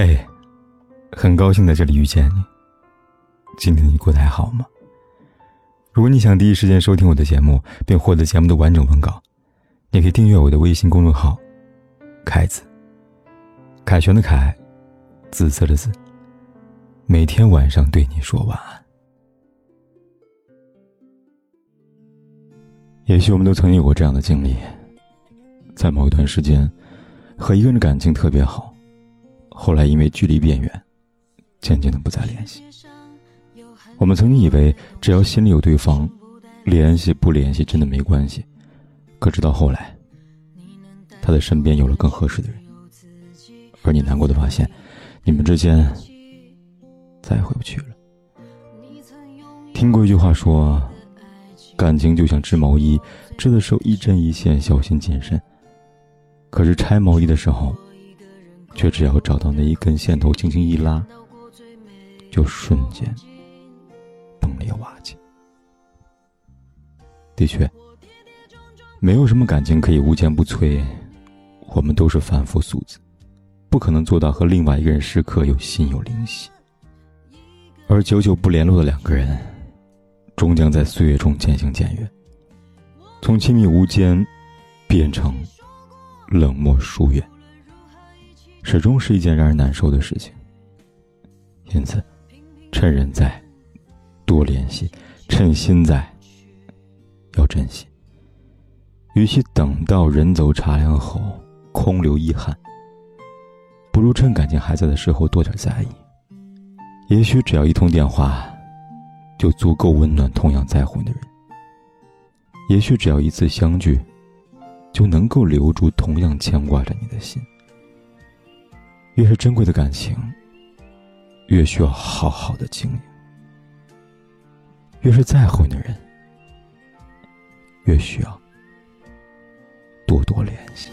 嘿，很高兴在这里遇见你。今天你过得还好吗？如果你想第一时间收听我的节目，并获得节目的完整文稿，你可以订阅我的微信公众号“凯子”。凯旋的凯，紫色的紫。每天晚上对你说晚安。也许我们都曾有过这样的经历，在某一段时间，和一个人的感情特别好。后来因为距离变远，渐渐的不再联系。我们曾经以为只要心里有对方，联系不联系真的没关系。可直到后来，他的身边有了更合适的人，而你难过的发现，你们之间再也回不去了。听过一句话说，感情就像织毛衣，织的时候一针一线，小心谨慎。可是拆毛衣的时候。却只要找到那一根线头，轻轻一拉，就瞬间崩裂瓦解。的确，没有什么感情可以无坚不摧。我们都是凡夫俗子，不可能做到和另外一个人时刻有心有灵犀。而久久不联络的两个人，终将在岁月中渐行渐远，从亲密无间变成冷漠疏远。始终是一件让人难受的事情。因此，趁人在，多联系；趁心在，要珍惜。与其等到人走茶凉后空留遗憾，不如趁感情还在的时候多点在意。也许只要一通电话，就足够温暖同样在乎你的人；也许只要一次相聚，就能够留住同样牵挂着你的心。越是珍贵的感情，越需要好好的经营；越是在乎你的人，越需要多多联系。